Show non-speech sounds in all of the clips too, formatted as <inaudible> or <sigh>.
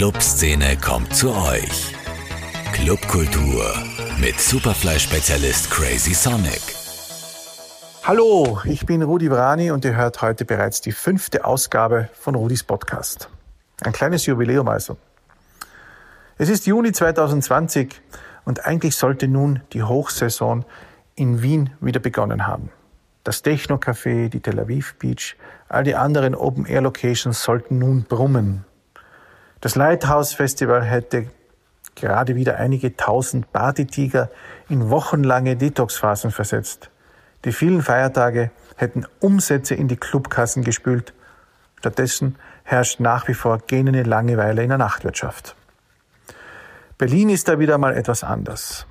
Clubszene kommt zu euch. Clubkultur mit Superfly-Spezialist Crazy Sonic. Hallo, ich bin Rudi Brani und ihr hört heute bereits die fünfte Ausgabe von Rudis Podcast. Ein kleines Jubiläum also. Es ist Juni 2020 und eigentlich sollte nun die Hochsaison in Wien wieder begonnen haben. Das Techno-Café, die Tel Aviv Beach, all die anderen Open-Air-Locations sollten nun brummen. Das Lighthouse Festival hätte gerade wieder einige tausend Partytiger in wochenlange Detox-Phasen versetzt. Die vielen Feiertage hätten Umsätze in die Clubkassen gespült. Stattdessen herrscht nach wie vor gähnende Langeweile in der Nachtwirtschaft. Berlin ist da wieder mal etwas anders.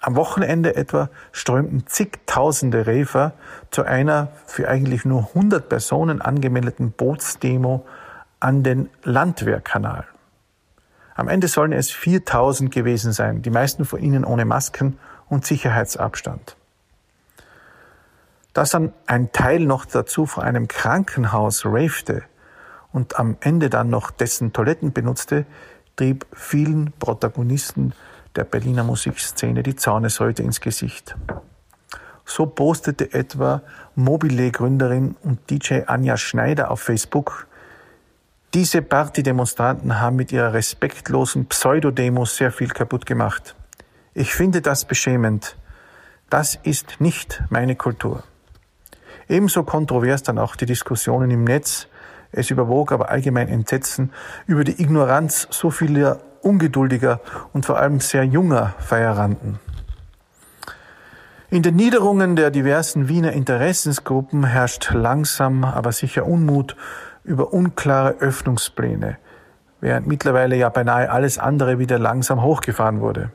Am Wochenende etwa strömten zigtausende Refer zu einer für eigentlich nur 100 Personen angemeldeten Bootsdemo an den Landwehrkanal. Am Ende sollen es 4000 gewesen sein, die meisten von ihnen ohne Masken und Sicherheitsabstand. Dass dann ein Teil noch dazu vor einem Krankenhaus ravete und am Ende dann noch dessen Toiletten benutzte, trieb vielen Protagonisten der Berliner Musikszene die Zaunesäute ins Gesicht. So postete etwa Mobile-Gründerin und DJ Anja Schneider auf Facebook, diese Partydemonstranten haben mit ihrer respektlosen Pseudodemo sehr viel kaputt gemacht. Ich finde das beschämend. Das ist nicht meine Kultur. Ebenso kontrovers dann auch die Diskussionen im Netz. Es überwog aber allgemein Entsetzen über die Ignoranz so vieler ungeduldiger und vor allem sehr junger Feieranten. In den Niederungen der diversen Wiener Interessensgruppen herrscht langsam, aber sicher Unmut über unklare Öffnungspläne, während mittlerweile ja beinahe alles andere wieder langsam hochgefahren wurde.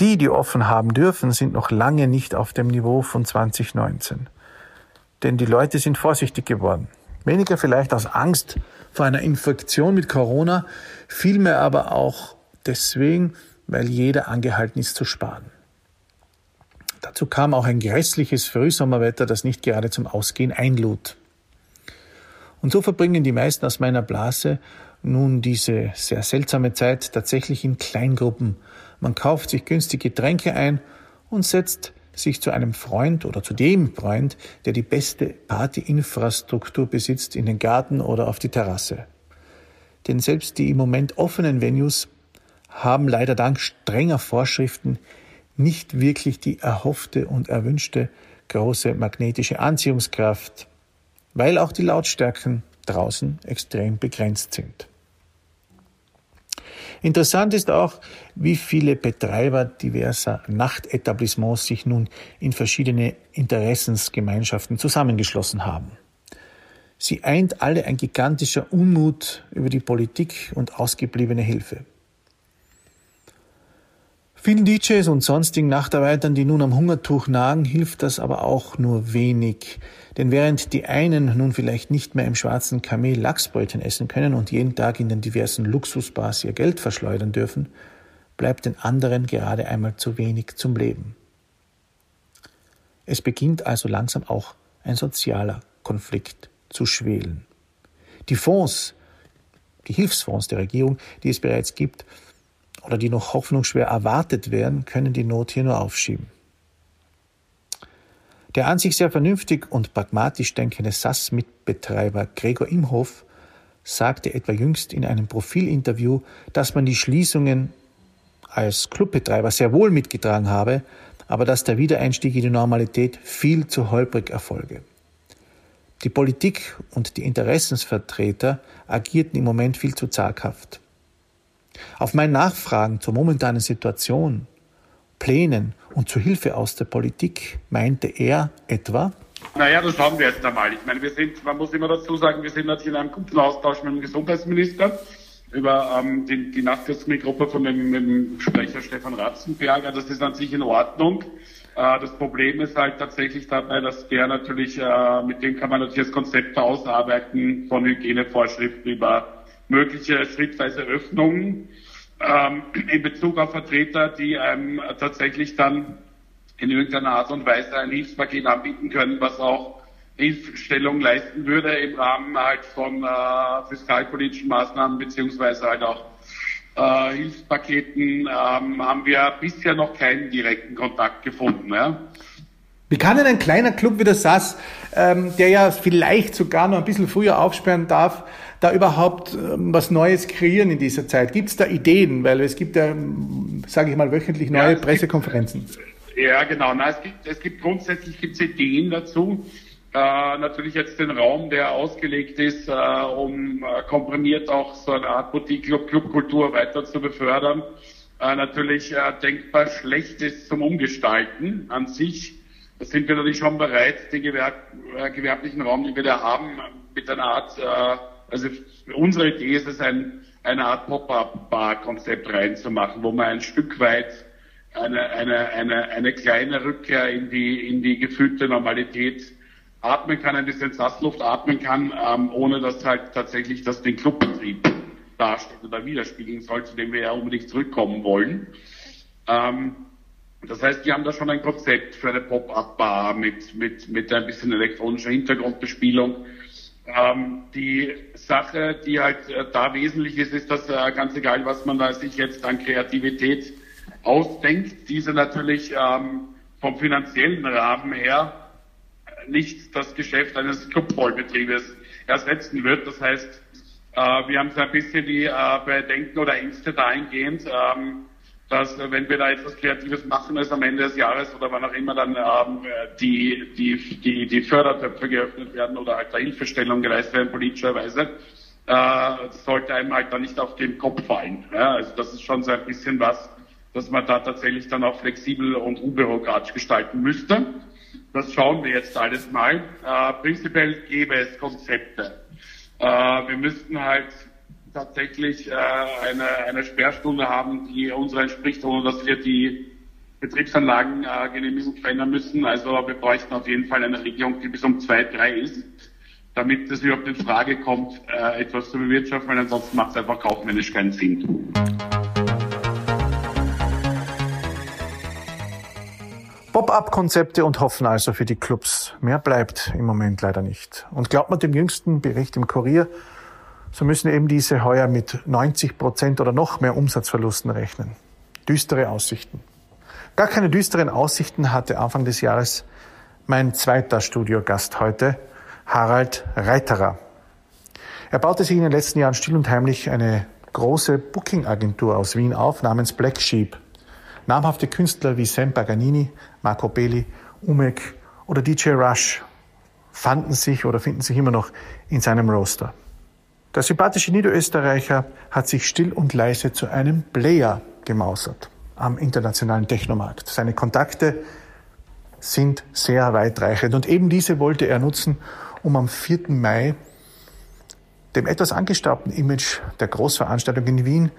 Die, die offen haben dürfen, sind noch lange nicht auf dem Niveau von 2019. Denn die Leute sind vorsichtig geworden. Weniger vielleicht aus Angst vor einer Infektion mit Corona, vielmehr aber auch deswegen, weil jeder angehalten ist zu sparen. Dazu kam auch ein grässliches Frühsommerwetter, das nicht gerade zum Ausgehen einlud. Und so verbringen die meisten aus meiner Blase nun diese sehr seltsame Zeit tatsächlich in Kleingruppen. Man kauft sich günstige Getränke ein und setzt sich zu einem Freund oder zu dem Freund, der die beste Partyinfrastruktur besitzt, in den Garten oder auf die Terrasse. Denn selbst die im Moment offenen Venues haben leider dank strenger Vorschriften nicht wirklich die erhoffte und erwünschte große magnetische Anziehungskraft, weil auch die Lautstärken draußen extrem begrenzt sind. Interessant ist auch, wie viele Betreiber diverser Nachtetablissements sich nun in verschiedene Interessensgemeinschaften zusammengeschlossen haben. Sie eint alle ein gigantischer Unmut über die Politik und ausgebliebene Hilfe. Vielen DJs und sonstigen Nachtarbeitern, die nun am Hungertuch nagen, hilft das aber auch nur wenig. Denn während die einen nun vielleicht nicht mehr im schwarzen Kamel Lachsbrötchen essen können und jeden Tag in den diversen Luxusbars ihr Geld verschleudern dürfen, bleibt den anderen gerade einmal zu wenig zum Leben. Es beginnt also langsam auch ein sozialer Konflikt zu schwelen. Die Fonds, die Hilfsfonds der Regierung, die es bereits gibt, oder die noch hoffnungsschwer erwartet werden, können die Not hier nur aufschieben. Der an sich sehr vernünftig und pragmatisch denkende SAS-Mitbetreiber Gregor Imhoff sagte etwa jüngst in einem Profilinterview, dass man die Schließungen als Clubbetreiber sehr wohl mitgetragen habe, aber dass der Wiedereinstieg in die Normalität viel zu holprig erfolge. Die Politik und die Interessensvertreter agierten im Moment viel zu zaghaft. Auf mein Nachfragen zur momentanen Situation, Plänen und zur Hilfe aus der Politik meinte er etwa, naja, das schauen wir jetzt einmal. Ich meine, wir sind, man muss immer dazu sagen, wir sind natürlich in einem guten Austausch mit dem Gesundheitsminister über ähm, die, die Nachgastronomiegruppe von dem, dem Sprecher Stefan Ratzenberger. Das ist an sich in Ordnung. Äh, das Problem ist halt tatsächlich dabei, dass der natürlich, äh, mit dem kann man natürlich das Konzept ausarbeiten von Hygienevorschriften über mögliche schrittweise Öffnungen ähm, in Bezug auf Vertreter, die einem tatsächlich dann in irgendeiner Art und Weise ein Hilfspaket anbieten können, was auch Hilfestellung leisten würde im Rahmen halt von äh, fiskalpolitischen Maßnahmen beziehungsweise halt auch äh, Hilfspaketen ähm, haben wir bisher noch keinen direkten Kontakt gefunden. Ja. Wie kann denn ein kleiner Club wie der SAS, ähm, der ja vielleicht sogar noch ein bisschen früher aufsperren darf, da überhaupt ähm, was Neues kreieren in dieser Zeit? Gibt es da Ideen? Weil es gibt ja, sage ich mal, wöchentlich neue ja, Pressekonferenzen. Gibt, ja, genau. Na, es, gibt, es gibt grundsätzlich gibt's Ideen dazu. Äh, natürlich jetzt den Raum, der ausgelegt ist, äh, um äh, komprimiert auch so eine Art Boutique-Clubkultur weiter zu befördern. Äh, natürlich äh, denkbar schlecht ist zum Umgestalten an sich da sind wir natürlich schon bereit, den Gewerb, äh, gewerblichen Raum, den wir da haben, mit einer Art, also unsere Idee ist es, ein, eine Art Pop-up-Bar-Konzept reinzumachen, wo man ein Stück weit eine, eine, eine, eine kleine Rückkehr in die, in die gefühlte Normalität atmen kann, ein bisschen Sassluft atmen kann, ähm, ohne dass halt tatsächlich das den Clubbetrieb darstellt oder widerspiegeln soll, zu dem wir ja unbedingt zurückkommen wollen. Ähm, das heißt, die haben da schon ein Konzept für eine Pop-up-Bar mit, mit, mit ein bisschen elektronischer Hintergrundbespielung. Ähm, die Sache, die halt äh, da wesentlich ist, ist, dass äh, ganz egal, was man da sich jetzt an Kreativität ausdenkt, diese natürlich ähm, vom finanziellen Rahmen her nicht das Geschäft eines Clubvollbetriebes ersetzen wird. Das heißt, äh, wir haben so ein bisschen die äh, Bedenken oder Ängste dahingehend, ähm, dass äh, wenn wir da etwas Kreatives machen, dass am Ende des Jahres oder wann auch immer dann ähm, die, die, die, die Fördertöpfe geöffnet werden oder halt da Hilfestellung geleistet werden politischerweise, äh, sollte einem halt da nicht auf den Kopf fallen. Ja? Also das ist schon so ein bisschen was, dass man da tatsächlich dann auch flexibel und unbürokratisch gestalten müsste. Das schauen wir jetzt alles mal. Äh, prinzipiell gäbe es Konzepte. Äh, wir müssten halt tatsächlich äh, eine, eine Sperrstunde haben, die uns entspricht, ohne dass wir die Betriebsanlagen äh, verändern müssen. Also wir bräuchten auf jeden Fall eine Regelung, die bis um zwei, drei ist, damit es überhaupt in Frage kommt, äh, etwas zu bewirtschaften, weil ansonsten macht es einfach kaufmännisch keinen Sinn. Pop-up-Konzepte und hoffen also für die Clubs. Mehr bleibt im Moment leider nicht. Und glaubt man dem jüngsten Bericht im Kurier, so müssen eben diese heuer mit 90 Prozent oder noch mehr Umsatzverlusten rechnen. Düstere Aussichten. Gar keine düsteren Aussichten hatte Anfang des Jahres mein zweiter Studiogast heute, Harald Reiterer. Er baute sich in den letzten Jahren still und heimlich eine große Booking-Agentur aus Wien auf, namens Black Sheep. Namhafte Künstler wie Sam Paganini, Marco Belli, Umek oder DJ Rush fanden sich oder finden sich immer noch in seinem Roster. Der sympathische Niederösterreicher hat sich still und leise zu einem Player gemausert am internationalen Technomarkt. Seine Kontakte sind sehr weitreichend und eben diese wollte er nutzen, um am 4. Mai dem etwas angestaubten Image der Großveranstaltung in Wien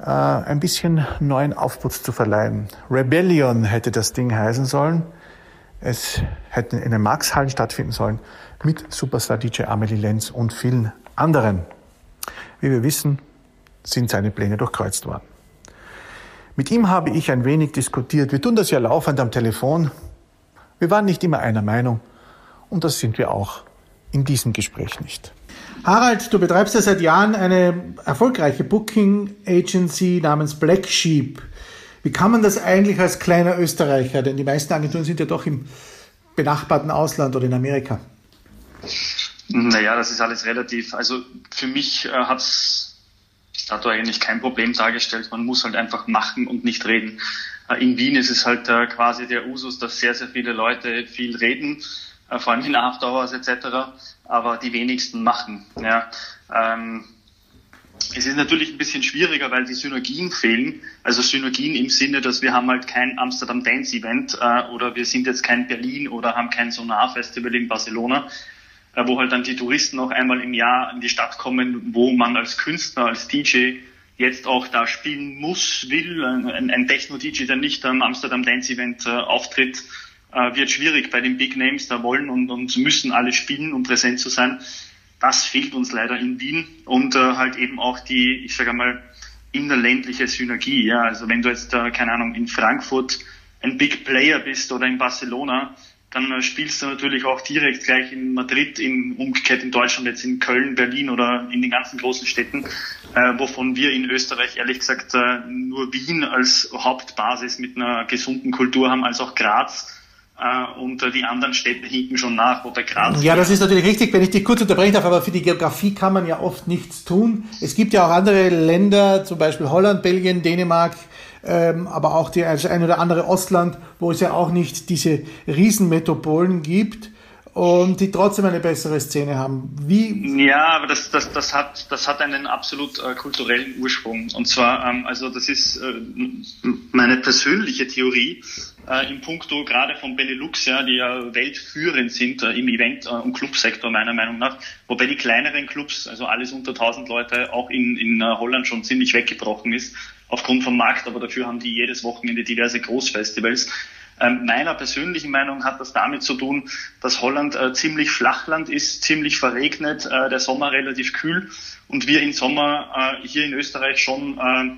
äh, ein bisschen neuen Aufputz zu verleihen. Rebellion hätte das Ding heißen sollen. Es hätte in den Marxhallen stattfinden sollen mit Superstar DJ Amelie Lenz und vielen anderen. Wie wir wissen, sind seine Pläne durchkreuzt worden. Mit ihm habe ich ein wenig diskutiert. Wir tun das ja laufend am Telefon. Wir waren nicht immer einer Meinung und das sind wir auch in diesem Gespräch nicht. Harald, du betreibst ja seit Jahren eine erfolgreiche Booking Agency namens Black Sheep. Wie kann man das eigentlich als kleiner Österreicher, denn die meisten Agenturen sind ja doch im benachbarten Ausland oder in Amerika? Naja, das ist alles relativ. Also für mich äh, hat es bis dato eigentlich kein Problem dargestellt. Man muss halt einfach machen und nicht reden. Äh, in Wien ist es halt äh, quasi der Usus, dass sehr, sehr viele Leute viel reden, äh, vor allem in After Hours etc., aber die wenigsten machen. Ja. Ähm, es ist natürlich ein bisschen schwieriger, weil die Synergien fehlen. Also Synergien im Sinne, dass wir haben halt kein Amsterdam Dance Event äh, oder wir sind jetzt kein Berlin oder haben kein Sonar Festival in Barcelona, wo halt dann die Touristen auch einmal im Jahr in die Stadt kommen, wo man als Künstler, als DJ jetzt auch da spielen muss, will. Ein, ein Techno-DJ, der nicht am Amsterdam Dance Event äh, auftritt, äh, wird schwierig bei den Big Names. Da wollen und, und müssen alle spielen, um präsent zu sein. Das fehlt uns leider in Wien und äh, halt eben auch die, ich sage einmal, innerländliche Synergie. Ja, also wenn du jetzt, äh, keine Ahnung, in Frankfurt ein Big Player bist oder in Barcelona, dann spielst du natürlich auch direkt gleich in Madrid, in, umgekehrt in Deutschland, jetzt in Köln, Berlin oder in den ganzen großen Städten, äh, wovon wir in Österreich ehrlich gesagt äh, nur Wien als Hauptbasis mit einer gesunden Kultur haben, als auch Graz. Äh, und äh, die anderen Städte hinken schon nach, oder Graz. Ja, das ist natürlich richtig, wenn ich dich kurz unterbrechen darf, aber für die Geografie kann man ja oft nichts tun. Es gibt ja auch andere Länder, zum Beispiel Holland, Belgien, Dänemark, ähm, aber auch die, also ein oder andere Ostland, wo es ja auch nicht diese Riesenmetropolen gibt und die trotzdem eine bessere Szene haben. Wie? Ja, aber das, das, das, hat, das hat einen absolut äh, kulturellen Ursprung. Und zwar, ähm, also das ist äh, meine persönliche Theorie äh, im Punkto gerade von Benelux, ja, die ja weltführend sind äh, im Event- äh, und Clubsektor meiner Meinung nach, wobei die kleineren Clubs, also alles unter 1000 Leute, auch in, in äh, Holland schon ziemlich weggebrochen ist aufgrund vom Markt, aber dafür haben die jedes Wochenende diverse Großfestivals. Ähm, meiner persönlichen Meinung hat das damit zu tun, dass Holland äh, ziemlich Flachland ist, ziemlich verregnet, äh, der Sommer relativ kühl und wir im Sommer äh, hier in Österreich schon äh,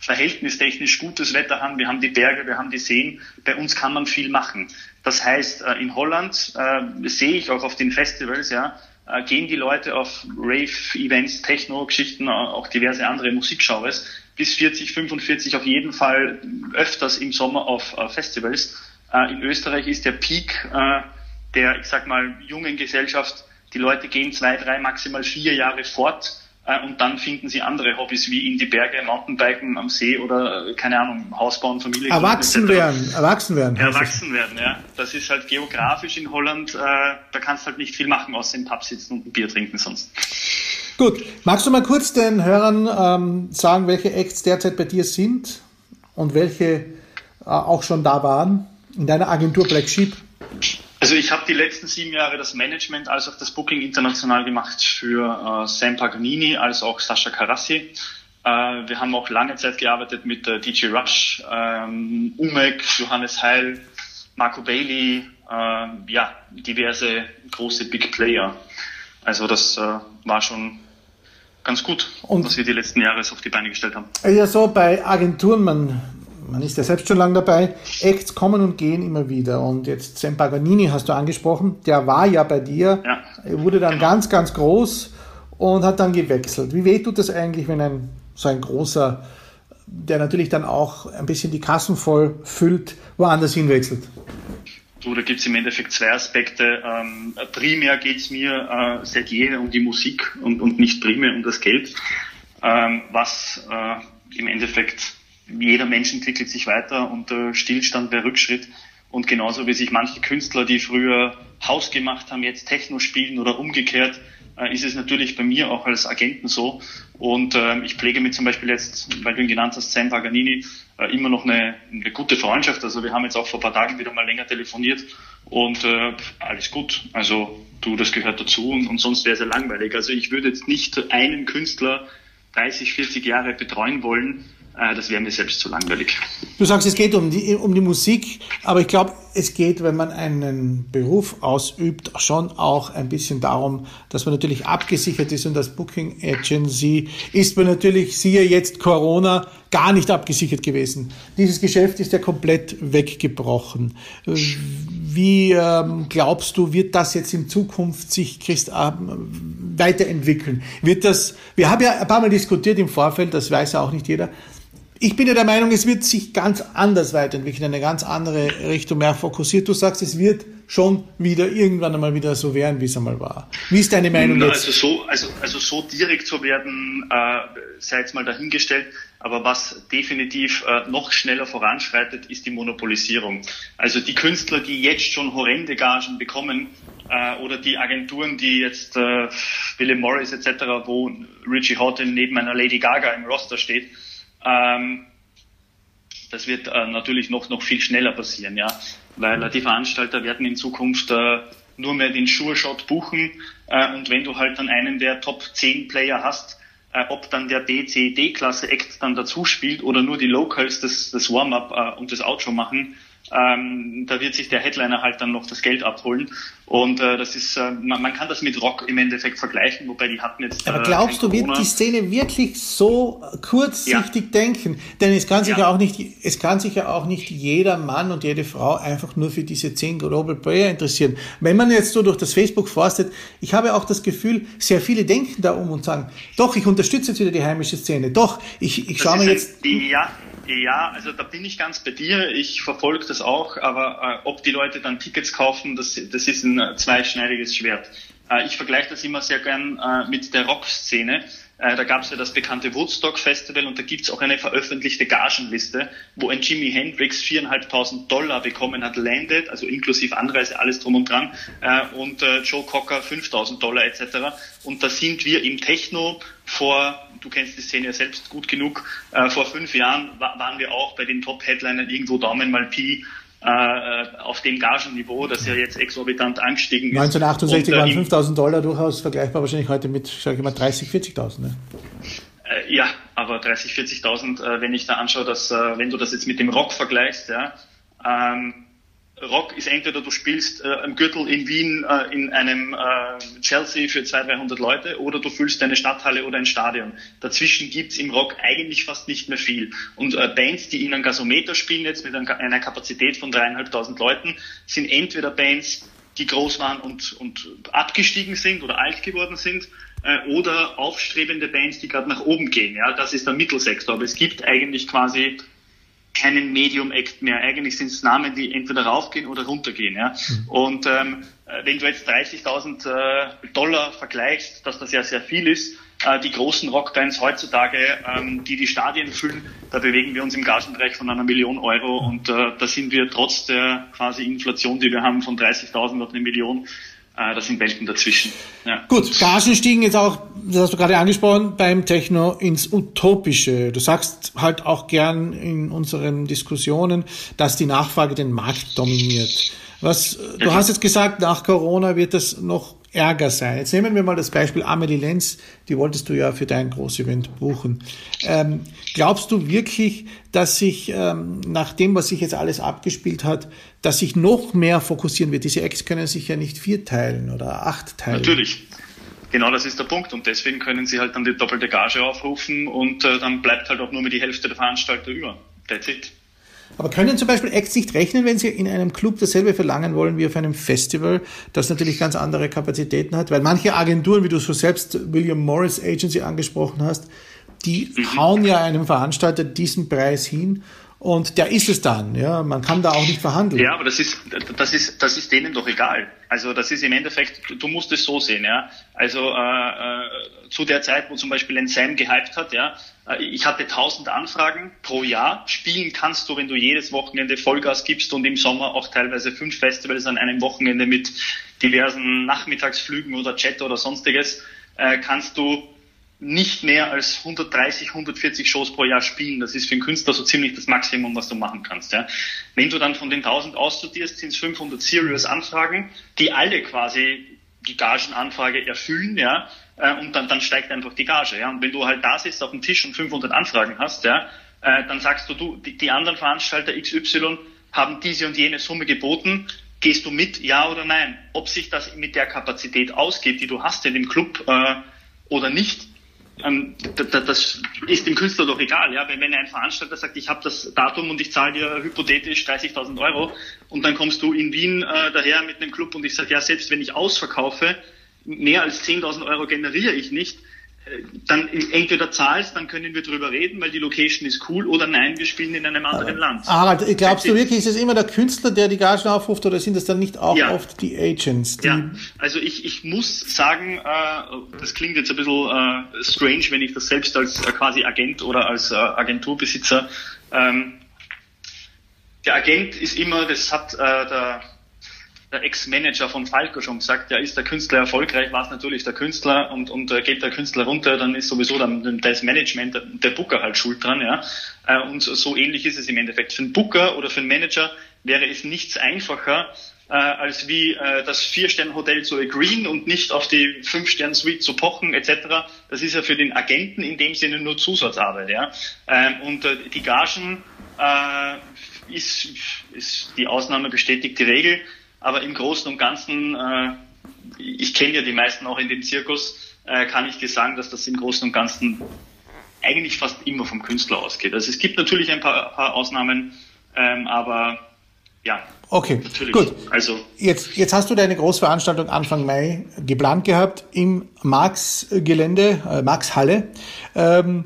verhältnistechnisch gutes Wetter haben. Wir haben die Berge, wir haben die Seen. Bei uns kann man viel machen. Das heißt, äh, in Holland äh, sehe ich auch auf den Festivals, ja, äh, gehen die Leute auf Rave-Events, Techno-Geschichten, auch diverse andere Musikgenres bis 40, 45 auf jeden Fall öfters im Sommer auf Festivals. Äh, in Österreich ist der Peak äh, der, ich sag mal, jungen Gesellschaft. Die Leute gehen zwei, drei, maximal vier Jahre fort äh, und dann finden sie andere Hobbys wie in die Berge, Mountainbiken am See oder keine Ahnung, Haus bauen, Familie. Erwachsen werden, erwachsen werden. Erwachsen werden, ja. Das ist halt geografisch in Holland, da kannst halt nicht viel machen, außer im Pub sitzen und ein Bier trinken sonst. Gut, magst du mal kurz den Hörern ähm, sagen, welche Acts derzeit bei dir sind und welche äh, auch schon da waren in deiner Agentur Black Sheep? Also ich habe die letzten sieben Jahre das Management als auch das Booking international gemacht für äh, Sam Paganini als auch Sascha Carassi. Äh, wir haben auch lange Zeit gearbeitet mit äh, DJ Rush, ähm, Umek, Johannes Heil, Marco Bailey, äh, ja, diverse große Big Player. Also das äh, war schon ganz gut, und was wir die letzten Jahre auf die Beine gestellt haben. Ja, so bei Agenturen, man, man ist ja selbst schon lange dabei, Acts kommen und gehen immer wieder. Und jetzt Sam Paganini hast du angesprochen, der war ja bei dir, ja. wurde dann ganz, ganz groß und hat dann gewechselt. Wie weh tut das eigentlich, wenn ein so ein großer, der natürlich dann auch ein bisschen die Kassen voll füllt, woanders hinwechselt? So, da gibt es im Endeffekt zwei Aspekte. Ähm, primär geht es mir äh, seit jeher um die Musik und, und nicht primär um das Geld, ähm, was äh, im Endeffekt jeder Mensch entwickelt sich weiter und äh, Stillstand wäre Rückschritt. Und genauso wie sich manche Künstler, die früher Haus gemacht haben, jetzt Techno spielen oder umgekehrt, äh, ist es natürlich bei mir auch als Agenten so. Und äh, ich pflege mit zum Beispiel jetzt, weil du ihn genannt hast, Sam Paganini, äh, immer noch eine, eine gute Freundschaft. Also wir haben jetzt auch vor paar Tagen wieder mal länger telefoniert und äh, alles gut. Also du, das gehört dazu und, und sonst wäre es ja langweilig. Also ich würde jetzt nicht einen Künstler 30, 40 Jahre betreuen wollen, das wäre mir selbst zu langweilig. Du sagst, es geht um die, um die Musik, aber ich glaube, es geht, wenn man einen Beruf ausübt, schon auch ein bisschen darum, dass man natürlich abgesichert ist und als Booking Agency ist man natürlich, siehe jetzt Corona, gar nicht abgesichert gewesen. Dieses Geschäft ist ja komplett weggebrochen. Wie ähm, glaubst du, wird das jetzt in Zukunft sich Christ, äh, weiterentwickeln? Wird das, wir haben ja ein paar Mal diskutiert im Vorfeld, das weiß ja auch nicht jeder, ich bin ja der Meinung, es wird sich ganz anders weiterentwickeln, eine ganz andere Richtung, mehr fokussiert. Du sagst, es wird schon wieder irgendwann einmal wieder so werden, wie es einmal war. Wie ist deine Meinung jetzt? Also so, also, also so direkt zu werden, äh, sei jetzt mal dahingestellt. Aber was definitiv äh, noch schneller voranschreitet, ist die Monopolisierung. Also die Künstler, die jetzt schon horrende Gagen bekommen, äh, oder die Agenturen, die jetzt äh, William Morris etc., wo Richie Houghton neben einer Lady Gaga im Roster steht, ähm, das wird äh, natürlich noch, noch viel schneller passieren, ja, weil äh, die Veranstalter werden in Zukunft äh, nur mehr den Sure-Shot buchen. Äh, und wenn du halt dann einen der Top 10 Player hast, äh, ob dann der B, C, D-Klasse Act dann dazu spielt oder nur die Locals das, das Warm-up äh, und das Outro machen, Ähm, da wird sich der Headliner halt dann noch das Geld abholen. Und äh, das ist, äh, man, man, kann das mit Rock im Endeffekt vergleichen, wobei die hatten jetzt. Aber glaubst du, wird die Szene wirklich so kurzsichtig ja. denken? Denn es kann sich ja. ja. auch nicht, es kann sich ja auch nicht jeder Mann und jede Frau einfach nur für diese zehn Global Player interessieren. Wenn man jetzt so durch das Facebook forstet, ich habe auch das Gefühl, sehr viele denken da um und sagen, doch, ich unterstütze jetzt wieder die heimische Szene. Doch, ich, ich schaue mir jetzt. Die, ja, ja, also da bin ich ganz bei dir. Ich verfolge das auch, aber äh, ob die Leute dann Tickets kaufen, das, das ist ein zweischneidiges Schwert. Äh, ich vergleiche das immer sehr gern äh, mit der Rockszene. Äh, da gab es ja das bekannte Woodstock Festival und da gibt's auch eine veröffentlichte Gagenliste, wo ein Jimi Hendrix 4.500 Dollar bekommen hat, landed, also inklusive Anreise, alles drum und dran, äh, und äh, Joe Cocker 5.000 Dollar etc. Und da sind wir im Techno vor, du kennst die Szene ja selbst gut genug, äh, vor fünf Jahren waren wir auch bei den Top-Headlinern irgendwo Daumen mal Pi äh, auf dem Gagenniveau, das ja jetzt exorbitant angestiegen ist. 1968 und, waren 5000 Dollar durchaus vergleichbar wahrscheinlich heute mit, sage ich mal, 30, 40.000. Ne? Äh, ja, aber 30, 40.000, äh, wenn ich da anschaue, dass, äh, wenn du das jetzt mit dem Rock vergleichst, ja, ähm, Rock ist entweder du spielst äh, im Gürtel in Wien äh, in einem äh, Chelsea für 200, 300 Leute oder du füllst eine Stadthalle oder ein Stadion. Dazwischen gibt's im Rock eigentlich fast nicht mehr viel. Und äh, Bands, die in einem Gasometer spielen jetzt mit einer Kapazität von dreieinhalbtausend Leuten, sind entweder Bands, die groß waren und, und abgestiegen sind oder alt geworden sind, äh, oder aufstrebende Bands, die gerade nach oben gehen. Ja, das ist der Mittelsektor. Aber es gibt eigentlich quasi keinen Medium-Act mehr. Eigentlich sind es Namen, die entweder raufgehen oder runtergehen. Ja? Mhm. Und ähm, äh, wenn du jetzt 30.000 äh, Dollar vergleichst, dass das ja sehr viel ist, äh, die großen Rockbands heutzutage, ähm, die die Stadien füllen, da bewegen wir uns im Gagenbereich von einer Million Euro und äh, da sind wir trotz der quasi Inflation, die wir haben, von 30.000 auf eine Million, äh, das sind Welten dazwischen. Ja. Gut, Gagen stiegen jetzt auch, das hast du gerade angesprochen, beim Techno ins Utopische. Du sagst halt auch gern in unseren Diskussionen, dass die Nachfrage den Markt dominiert. Was, du hast jetzt gesagt, nach Corona wird das noch Ärger sein. Jetzt nehmen wir mal das Beispiel Amelie Lenz, die wolltest du ja für dein Großevent buchen. Ähm, glaubst du wirklich, dass sich ähm, nach dem, was sich jetzt alles abgespielt hat, dass sich noch mehr fokussieren wird? Diese Acts können sich ja nicht vier teilen oder acht teilen. Natürlich. Genau, das ist der Punkt. Und deswegen können sie halt dann die doppelte Gage aufrufen und äh, dann bleibt halt auch nur mehr die Hälfte der Veranstalter über. That's it. Aber können zum Beispiel Acts nicht rechnen, wenn sie in einem Club dasselbe verlangen wollen wie auf einem Festival, das natürlich ganz andere Kapazitäten hat? Weil manche Agenturen, wie du so selbst William Morris Agency angesprochen hast, die mhm. hauen ja einem Veranstalter diesen Preis hin und der ist es dann, ja. Man kann da auch nicht verhandeln. Ja, aber das ist, das ist, das ist denen doch egal. Also das ist im Endeffekt, du musst es so sehen, ja. Also äh, äh, zu der Zeit, wo zum Beispiel ein Sam gehypt hat, ja, äh, ich hatte tausend Anfragen pro Jahr. Spielen kannst du, wenn du jedes Wochenende Vollgas gibst und im Sommer auch teilweise fünf Festivals an einem Wochenende mit diversen Nachmittagsflügen oder Chat oder sonstiges, äh, kannst du nicht mehr als 130, 140 Shows pro Jahr spielen. Das ist für einen Künstler so ziemlich das Maximum, was du machen kannst. Ja. Wenn du dann von den 1000 aussortierst, sind es 500 Serious Anfragen, die alle quasi die Gagenanfrage erfüllen, ja, äh, und dann, dann steigt einfach die Gage, ja. Und wenn du halt da sitzt auf dem Tisch und 500 Anfragen hast, ja, äh, dann sagst du, du, die, anderen Veranstalter XY haben diese und jene Summe geboten, gehst du mit, ja oder nein? Ob sich das mit der Kapazität ausgeht, die du hast in dem Club äh, oder nicht, ähm, das ist dem Künstler doch egal. Ja? Wenn, wenn ein Veranstalter sagt, ich habe das Datum und ich zahle dir hypothetisch 30.000 Euro und dann kommst du in Wien äh, daher mit einem Club und ich sage, ja, selbst wenn ich ausverkaufe, mehr als 10.000 Euro generiere ich nicht, dann entweder zahlst, dann können wir drüber reden, weil die Location ist cool, oder nein, wir spielen in einem anderen Land. Harald, glaubst du wirklich, ist es immer der Künstler, der die Gagen aufruft, oder sind es dann nicht auch ja. oft die Agents? Die ja, also ich, ich muss sagen, äh, das klingt jetzt ein bisschen äh, strange, wenn ich das selbst als äh, quasi Agent oder als äh, Agenturbesitzer, ähm, der Agent ist immer, das hat äh, der der Ex-Manager von Falco schon gesagt, ja, ist der Künstler erfolgreich, war es natürlich der Künstler und, und äh, geht der Künstler runter, dann ist sowieso dann das Management, der, Booker halt schuld dran, ja. Äh, und so ähnlich ist es im Endeffekt. Für einen Booker oder für einen Manager wäre es nichts einfacher, äh, als wie äh, das Vier-Sterne-Hotel zu agreeen und nicht auf die Fünf-Sterne-Suite zu pochen etc. Das ist ja für den Agenten in dem Sinne nur Zusatzarbeit. Ja? Ähm, und äh, die Gagen äh, ist, ist die Ausnahme bestätigt die Regel. Aber im Großen und Ganzen, äh, ich kenne ja die meisten auch in dem Zirkus, äh, kann ich dir sagen, dass das im Großen und Ganzen eigentlich fast immer vom Künstler ausgeht. Also es gibt natürlich ein paar, paar Ausnahmen, ähm, aber ja. Okay, natürlich. gut. Also jetzt, jetzt hast du deine Großveranstaltung Anfang Mai geplant gehabt im Marx-Gelände, äh, Marx-Halle. Ähm,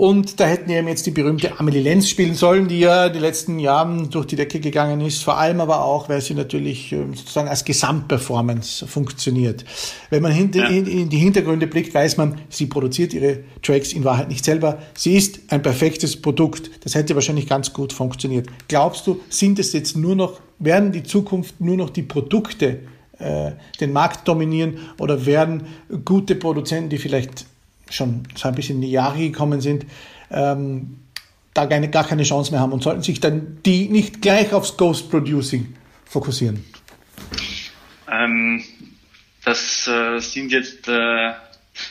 und da hätten eben jetzt die berühmte Amelie Lenz spielen sollen, die ja die letzten Jahren durch die Decke gegangen ist, vor allem aber auch, weil sie natürlich ähm, sozusagen als Gesamtperformance funktioniert. Wenn man ja. in die Hintergründe blickt, weiß man, sie produziert ihre Tracks in Wahrheit nicht selber. Sie ist ein perfektes Produkt. Das hätte wahrscheinlich ganz gut funktioniert. Glaubst du, sind es jetzt nur noch, werden die Zukunft nur noch die Produkte äh, den Markt dominieren oder werden gute Produzenten, die vielleicht schon so ein bisschen in die Jahre gekommen sind, ähm, da keine, gar keine Chance mehr haben und sollten sich dann die nicht gleich aufs Ghost Producing fokussieren? Ähm, das äh, sind jetzt äh,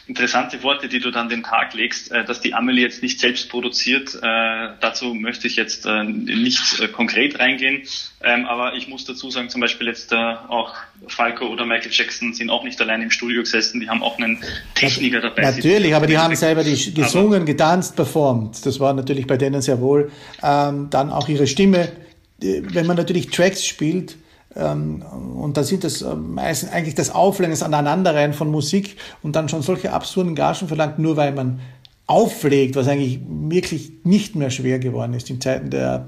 interessante Worte, die du dann den Tag legst, äh, dass die Amelie jetzt nicht selbst produziert. Äh, dazu möchte ich jetzt äh, nicht konkret reingehen. Ähm, aber ich muss dazu sagen, zum Beispiel jetzt auch Falco oder Michael Jackson sind auch nicht allein im Studio gesessen. Die haben auch einen Techniker dabei. Natürlich, aber die haben selber die gesungen, getanzt, performt. Das war natürlich bei denen sehr wohl. Ähm, dann auch ihre Stimme. Wenn man natürlich Tracks spielt, und da sind das ähm, meistens eigentlich das Auflegen, das Aneinanderreihen von Musik und dann schon solche absurden Gagen verlangt, nur weil man auflegt, was eigentlich wirklich nicht mehr schwer geworden ist in Zeiten der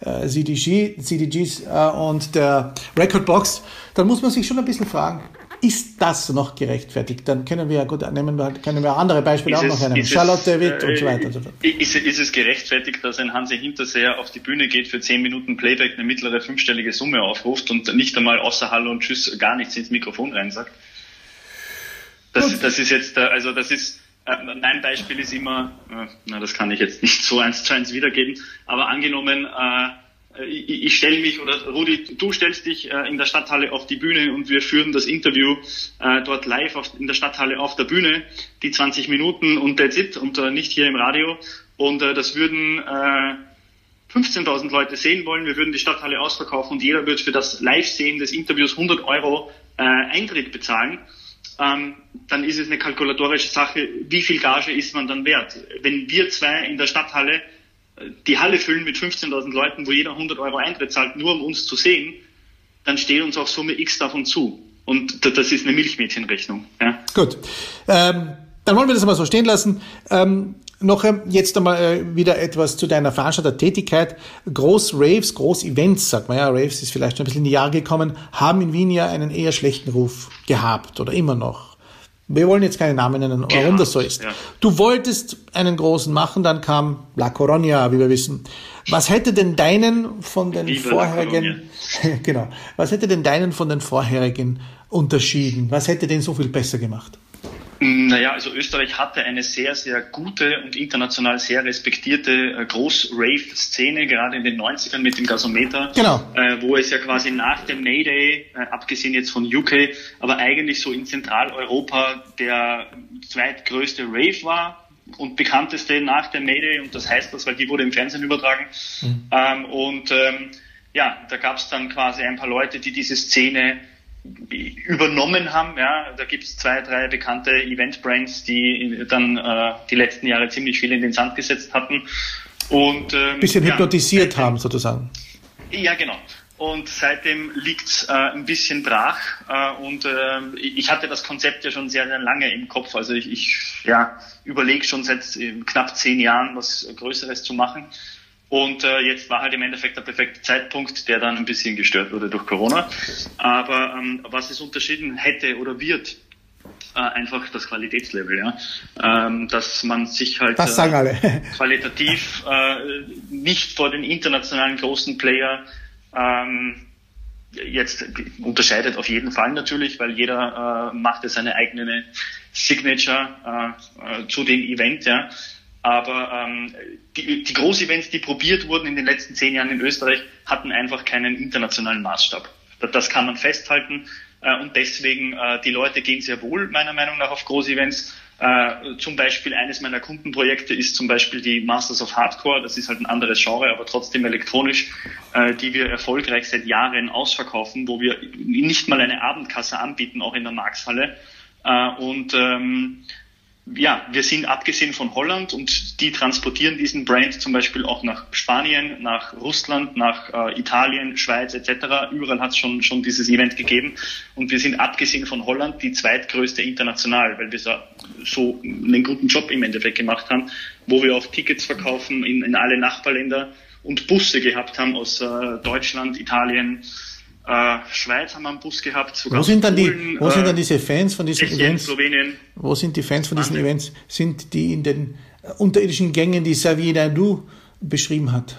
äh, CDG, CDGs äh, und der Recordbox, dann muss man sich schon ein bisschen fragen, ist das noch gerechtfertigt? Dann können wir, gut, nehmen wir, können wir andere Beispiele ist auch noch nennen. Charlotte Witt äh, und so weiter. Ist, ist, es gerechtfertigt, dass ein Hansi Hinterseher auf die Bühne geht, für zehn Minuten Playback eine mittlere fünfstellige Summe aufruft und nicht einmal außer Hallo und Tschüss gar nichts ins Mikrofon reinsagt? Das, das ist jetzt, äh, also das ist, äh, mein Beispiel ist immer, äh, na, das kann ich jetzt nicht so eins zu eins wiedergeben, aber angenommen, äh, ich, ich stelle mich oder Rudi, du stellst dich äh, in der Stadthalle auf die Bühne und wir führen das Interview äh, dort live auf, in der Stadthalle auf der Bühne, die 20 Minuten und that's it und äh, nicht hier im Radio. Und äh, das würden äh, 15.000 Leute sehen wollen. Wir würden die Stadthalle ausverkaufen und jeder wird für das Live-Sehen des Interviews 100 Euro äh, Eintritt bezahlen. Ähm, dann ist es eine kalkulatorische Sache, wie viel Gage ist man dann wert. Wenn wir zwei in der Stadthalle die Halle füllen mit 15.000 Leuten, wo jeder 100 Euro Eintritt zahlt, nur um uns zu sehen, dann steht uns auch Summe X davon zu. Und das ist eine Milchmädchenrechnung. Ja. Gut. Ähm, dann wollen wir das mal so stehen lassen. Ähm, noch jetzt einmal äh, wieder etwas zu deiner Veranstaltertätigkeit. Groß-Raves, Groß-Events, sagt man ja, Raves ist vielleicht schon ein bisschen in die Jahre gekommen, haben in Wien ja einen eher schlechten Ruf gehabt oder immer noch. Wir wollen jetzt keine Namen nennen, warum genau, das so ist. Ja. Du wolltest einen großen machen, dann kam La Coronia, wie wir wissen. Was hätte denn deinen von den Viva vorherigen, <laughs> genau, was hätte denn deinen von den vorherigen unterschieden? Was hätte den so viel besser gemacht? Naja, also Österreich hatte eine sehr, sehr gute und international sehr respektierte äh, Groß-Rave-Szene, gerade in den 90ern mit dem Gasometer, genau. äh, wo es ja quasi nach dem Mayday, äh, abgesehen jetzt von UK, aber eigentlich so in Zentraleuropa der zweitgrößte Rave war und bekannteste nach dem Mayday und das heißt das, weil die wurde im Fernsehen übertragen. Mhm. Ähm, und ähm, ja, da gab es dann quasi ein paar Leute, die diese Szene übernommen haben. Ja, da gibt es zwei, drei bekannte Event-Brands, die dann äh, die letzten Jahre ziemlich viel in den Sand gesetzt hatten. Und, ähm, bisschen hypnotisiert ja, haben sozusagen. Ja, genau. Und seitdem liegt's äh, ein bisschen brach. Äh, und äh, ich hatte das Konzept ja schon sehr, sehr lange im Kopf. Also ich, ich ja, überlege schon seit äh, knapp zehn Jahren, was Größeres zu machen. Und äh, jetzt war halt im Endeffekt der perfekte Zeitpunkt, der dann ein bisschen gestört wurde durch Corona. Aber ähm, was es unterschieden hätte oder wird, äh, einfach das Qualitätslevel, ja. Ähm, dass man sich halt. Äh, <laughs> qualitativ äh, nicht vor den internationalen großen Player ähm, jetzt unterscheidet auf jeden Fall natürlich, weil jeder äh, macht ja seine eigene Signature äh, äh, zu dem Event, ja. Aber ähm, die, die Groß-Events, die probiert wurden in den letzten zehn Jahren in Österreich, hatten einfach keinen internationalen Maßstab. Das kann man festhalten. Äh, und deswegen, äh, die Leute gehen sehr wohl, meiner Meinung nach, auf Groß-Events. Äh, zum Beispiel eines meiner Kundenprojekte ist zum Beispiel die Masters of Hardcore. Das ist halt ein anderes Genre, aber trotzdem elektronisch, äh, die wir erfolgreich seit Jahren ausverkaufen, wo wir nicht mal eine Abendkasse anbieten, auch in der Markshalle. Äh, und ähm, ja, wir sind abgesehen von Holland und die transportieren diesen Brand zum Beispiel auch nach Spanien, nach Russland, nach äh, Italien, Schweiz etc. Überall hat es schon, schon dieses Event gegeben und wir sind abgesehen von Holland die zweitgrößte international, weil wir so, einen guten Job im Endeffekt gemacht haben, wo wir auch Tickets verkaufen in, in alle Nachbarländer und Busse gehabt haben aus äh, Deutschland, Italien, äh, Schweiz haben wir einen Bus gehabt. Sogar wo sind dann die, wo äh, sind dann diese Fans von diesen Tschechien, Events? Slowenien. Wo sind die Fans von diesen Wahnsinn. Events? Sind die in den unterirdischen Gängen, die Xavier Nadu beschrieben hat?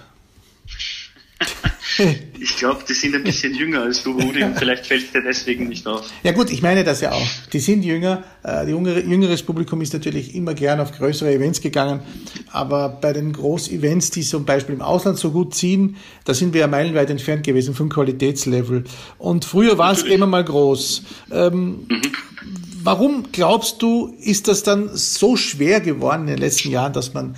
<laughs> <laughs> ich glaube, die sind ein bisschen jünger als du, Rudi, und vielleicht fällt dir deswegen nicht auf. Ja gut, ich meine das ja auch. Die sind jünger. Äh, jüngere, jüngeres Publikum ist natürlich immer gern auf größere Events gegangen. Aber bei den Groß-Events, die zum Beispiel im Ausland so gut ziehen, da sind wir ja meilenweit entfernt gewesen vom Qualitätslevel. Und früher war es immer mal groß. Ähm, mhm. Warum glaubst du, ist das dann so schwer geworden in den letzten Jahren, dass man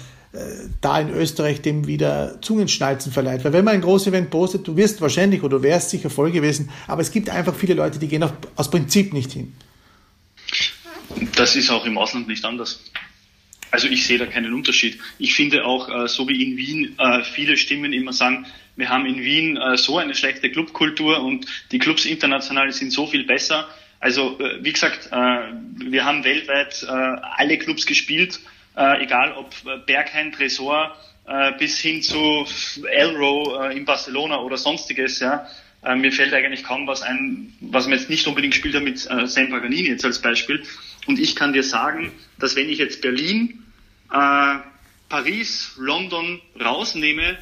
da in Österreich dem wieder Zungenschnalzen verleiht. Weil wenn man ein großes Event postet, du wirst wahrscheinlich oder du wärst sicher voll gewesen, aber es gibt einfach viele Leute, die gehen auf, aus Prinzip nicht hin. Das ist auch im Ausland nicht anders. Also ich sehe da keinen Unterschied. Ich finde auch, äh, so wie in Wien äh, viele Stimmen immer sagen, wir haben in Wien so eine schlechte Clubkultur und die Clubs international sind so viel besser. Also wie gesagt, wir haben weltweit alle Clubs gespielt äh, egal ob Berghain, Tresor äh, bis hin zu Elro äh, in Barcelona oder sonstiges, ja. Äh, mir fällt eigentlich kaum was ein, was man jetzt nicht unbedingt spielt, mit äh, San Paganini jetzt als Beispiel. Und ich kann dir sagen, dass wenn ich jetzt Berlin, äh, Paris, London rausnehme,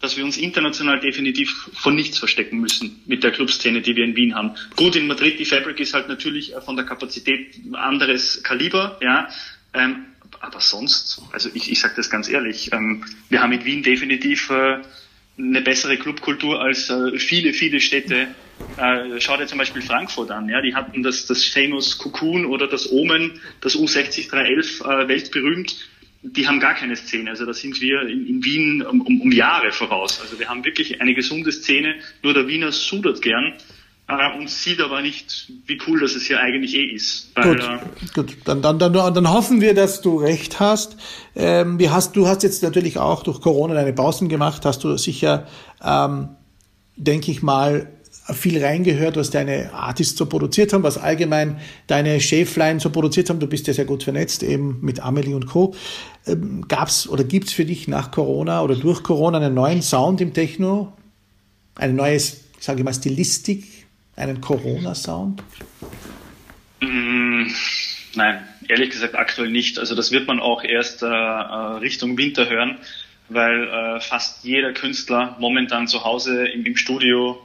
dass wir uns international definitiv von nichts verstecken müssen mit der Clubszene, die wir in Wien haben. Gut, in Madrid, die Fabric ist halt natürlich äh, von der Kapazität anderes Kaliber, ja. Ähm, aber sonst, also ich, ich sage das ganz ehrlich, ähm, wir haben in Wien definitiv äh, eine bessere Clubkultur als äh, viele, viele Städte. Äh, schau dir zum Beispiel Frankfurt an, ja, die hatten das, das Famous Cocoon oder das Omen, das U60311 äh, weltberühmt. Die haben gar keine Szene. Also da sind wir in, in Wien um, um, um Jahre voraus. Also wir haben wirklich eine gesunde Szene. Nur der Wiener sudert gern äh, und sieht aber nicht, wie cool das es hier eigentlich eh ist. Weil, gut, äh, gut. Dann, dann, dann, dann hoffen wir, dass du recht hast. Ähm, wie hast. Du hast jetzt natürlich auch durch Corona deine Pausen gemacht, hast du sicher, ähm, denke ich mal, viel reingehört, was deine Artists so produziert haben, was allgemein deine Schäflein so produziert haben. Du bist ja sehr gut vernetzt, eben mit Amelie und Co. Ähm, gab's oder gibt's für dich nach Corona oder durch Corona einen neuen Sound im Techno? Ein neues, sage ich mal, Stilistik? Einen Corona-Sound? Mm, nein, ehrlich gesagt aktuell nicht. Also das wird man auch erst äh, äh, Richtung Winter hören, weil äh, fast jeder Künstler momentan zu Hause im, im Studio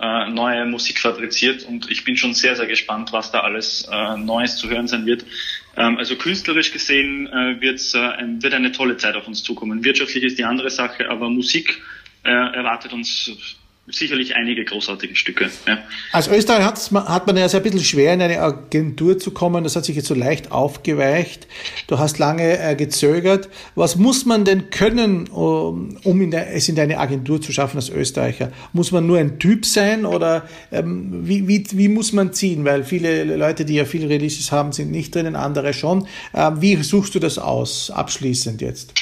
äh, neue Musik fabriziert und ich bin schon sehr, sehr gespannt, was da alles äh, Neues zu hören sein wird. Ähm, also künstlerisch gesehen äh, wird's, wird eine tolle Zeit auf uns zukommen. Wirtschaftlich ist die andere Sache, aber Musik erwartet uns sicherlich einige großartige Stücke. Ja. Als Österreich hat man ja sehr ein bisschen schwer, in eine Agentur zu kommen. Das hat sich jetzt so leicht aufgeweicht. Du hast lange äh, gezögert. Was muss man denn können, um, in der, es in eine Agentur zu schaffen als Österreicher? Muss man nur ein Typ sein oder ähm, wie, wie, wie muss man ziehen? Weil viele Leute, die ja viele Releases haben, sind nicht drinnen, andere schon. Ähm, wie suchst du das aus, abschließend jetzt?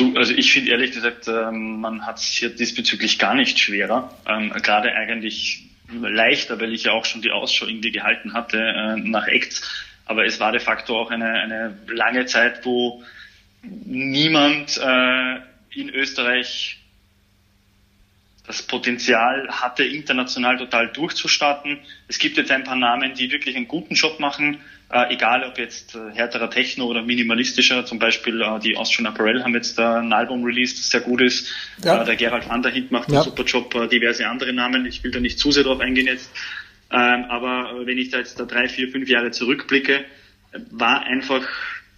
Du, also ich finde ehrlich gesagt, ähm, man hat es hier diesbezüglich gar nicht schwerer. Ähm, gerade eigentlich leichter, weil ich ja auch schon die Ausschau irgendwie gehalten hatte äh, nach Acts. Aber es war de facto auch eine, eine lange Zeit, wo niemand äh, in Österreich das Potenzial hatte, international total durchzustarten. Es gibt jetzt ein paar Namen, die wirklich einen guten Job machen, äh, egal ob jetzt äh, härterer Techno oder minimalistischer. Zum Beispiel äh, die Austrian Apparel haben jetzt äh, ein Album released, das sehr gut ist. Ja. Äh, der Gerald van der Hint macht ja. einen super Job, äh, diverse andere Namen. Ich will da nicht zu sehr drauf eingehen jetzt. Ähm, aber wenn ich da jetzt da drei, vier, fünf Jahre zurückblicke, war einfach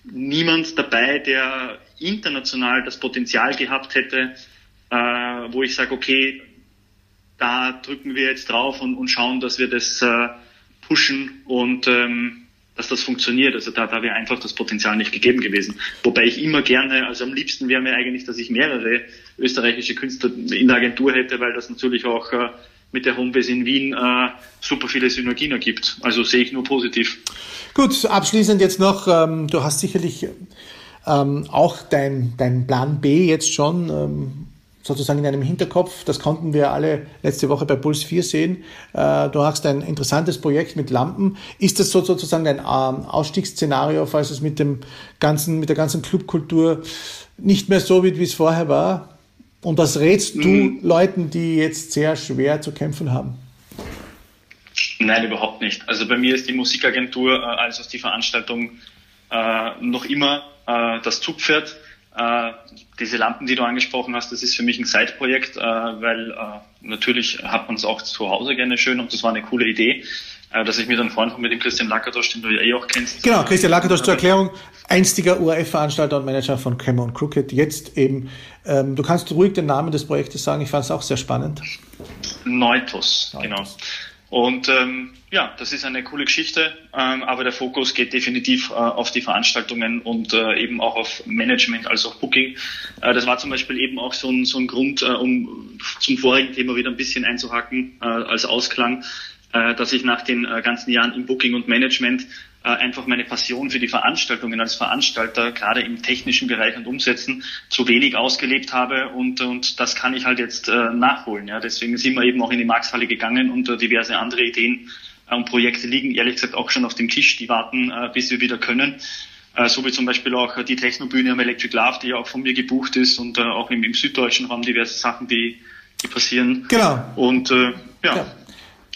niemand dabei, der international das Potenzial gehabt hätte, äh, wo ich sage, okay, da drücken wir jetzt drauf und, und schauen, dass wir das äh, pushen und ähm, dass das funktioniert. Also da, da wäre einfach das Potenzial nicht gegeben gewesen. Wobei ich immer gerne, also am liebsten wäre mir eigentlich, dass ich mehrere österreichische Künstler in der Agentur hätte, weil das natürlich auch äh, mit der Homebase in Wien äh, super viele Synergien ergibt. Also sehe ich nur positiv. Gut, abschließend jetzt noch, ähm, du hast sicherlich ähm, auch dein, dein Plan B jetzt schon ähm, sozusagen in einem Hinterkopf. Das konnten wir alle letzte Woche bei Puls 4 sehen. Äh, du hast ein interessantes Projekt mit Lampen. Ist das so sozusagen dein ähm, Ausstiegsszenario, falls es mit dem ganzen, mit der ganzen Clubkultur nicht mehr so wird, wie es vorher war? Und was rätst du mhm. Leuten, die jetzt sehr schwer zu kämpfen haben? Nein, überhaupt nicht. Also bei mir ist die Musikagentur äh, als die Veranstaltung äh, noch immer das Zugpferd. Äh, diese Lampen, die du angesprochen hast, das ist für mich ein Side-Projekt, äh, weil äh, natürlich hat man es auch zu Hause gerne schön und das war eine coole Idee, äh, dass ich mir dann Freund mit dem Christian Lackertosch, den du ja eh auch kennst. Genau, Christian Lackertosch zur Erklärung, einstiger ORF-Veranstalter und Manager von Cameron Crooked, jetzt eben, ähm, du kannst ruhig den Namen des Projektes sagen, ich fand es auch sehr spannend. Neutos, Neutos. genau. Und ähm, ja, das ist eine coole Geschichte, ähm, aber der Fokus geht definitiv äh, auf die Veranstaltungen und äh, eben auch auf Management als auch Booking. Äh, das war zum Beispiel eben auch so ein, so ein Grund, äh, um zum vorigen Thema wieder ein bisschen einzuhacken äh, als Ausklang, äh, dass ich nach den ganzen Jahren im Booking und Management einfach meine Passion für die Veranstaltungen als Veranstalter, gerade im technischen Bereich und Umsetzen, zu wenig ausgelebt habe und, und das kann ich halt jetzt nachholen. Ja. Deswegen sind wir eben auch in die Markshalle gegangen und diverse andere Ideen und Projekte liegen ehrlich gesagt auch schon auf dem Tisch, die warten, äh, bis wir wieder können. Äh, so wie zum Beispiel auch die Technobühne am Electric Love, die ja auch von mir gebucht ist und äh, auch im, im süddeutschen Raum diverse Sachen, die, die passieren. Genau. Und äh, ja. ja.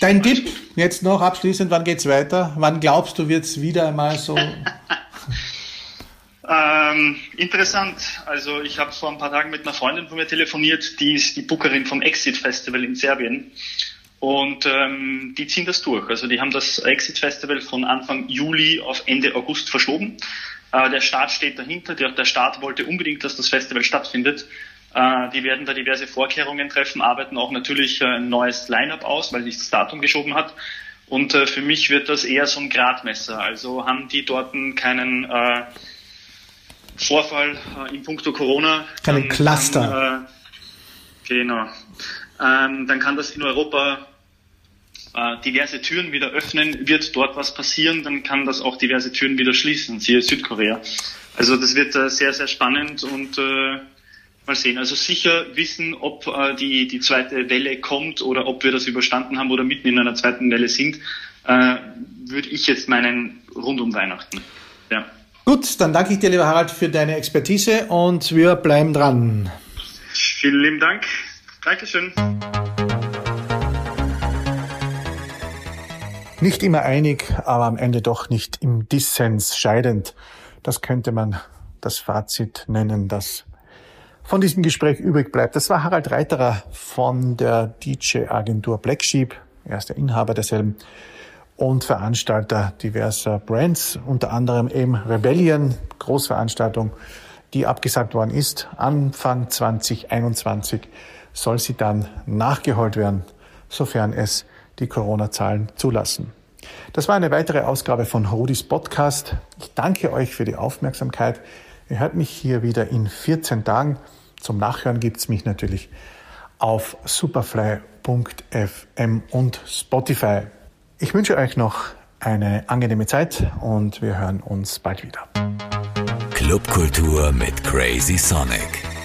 Dein Tipp jetzt noch abschließend, wann geht's weiter? Wann glaubst du, wird's wieder einmal so? <laughs> <laughs> ähm, interessant. Also ich habe vor ein paar Tagen mit einer Freundin von mir telefoniert, die ist die Bookerin vom Exit Festival in Serbien. Und ähm, die ziehen das durch. Also die haben das Exit Festival von Anfang Juli auf Ende August verschoben. Äh, der Staat steht dahinter. Der, der Staat wollte unbedingt, dass das Festival stattfindet. Äh, die werden da diverse Vorkehrungen treffen, arbeiten auch natürlich äh, ein neues Line-up aus, weil sich das Datum geschoben hat. Und äh, für mich wird das eher so ein Gradmesser. Also haben die dort keinen äh, Vorfall äh, in puncto Corona. Keinen Cluster. Dann, äh, genau. Ähm, dann kann das in Europa äh, diverse Türen wieder öffnen. Wird dort was passieren, dann kann das auch diverse Türen wieder schließen. Siehe Südkorea. Also das wird äh, sehr, sehr spannend und äh, Mal sehen. Also sicher wissen, ob äh, die, die zweite Welle kommt oder ob wir das überstanden haben oder mitten in einer zweiten Welle sind, äh, würde ich jetzt meinen rund um Weihnachten. Ja. Gut, dann danke ich dir, lieber Harald, für deine Expertise und wir bleiben dran. Vielen lieben Dank. Dankeschön. Nicht immer einig, aber am Ende doch nicht im Dissens scheidend. Das könnte man das Fazit nennen, das von diesem Gespräch übrig bleibt. Das war Harald Reiterer von der DJ-Agentur Black Sheep. Er ist der Inhaber derselben und Veranstalter diverser Brands, unter anderem eben Rebellion, Großveranstaltung, die abgesagt worden ist. Anfang 2021 soll sie dann nachgeholt werden, sofern es die Corona-Zahlen zulassen. Das war eine weitere Ausgabe von Rudis Podcast. Ich danke euch für die Aufmerksamkeit. Ihr hört mich hier wieder in 14 Tagen. Zum Nachhören gibt es mich natürlich auf superfly.fm und Spotify. Ich wünsche euch noch eine angenehme Zeit und wir hören uns bald wieder. Clubkultur mit Crazy Sonic.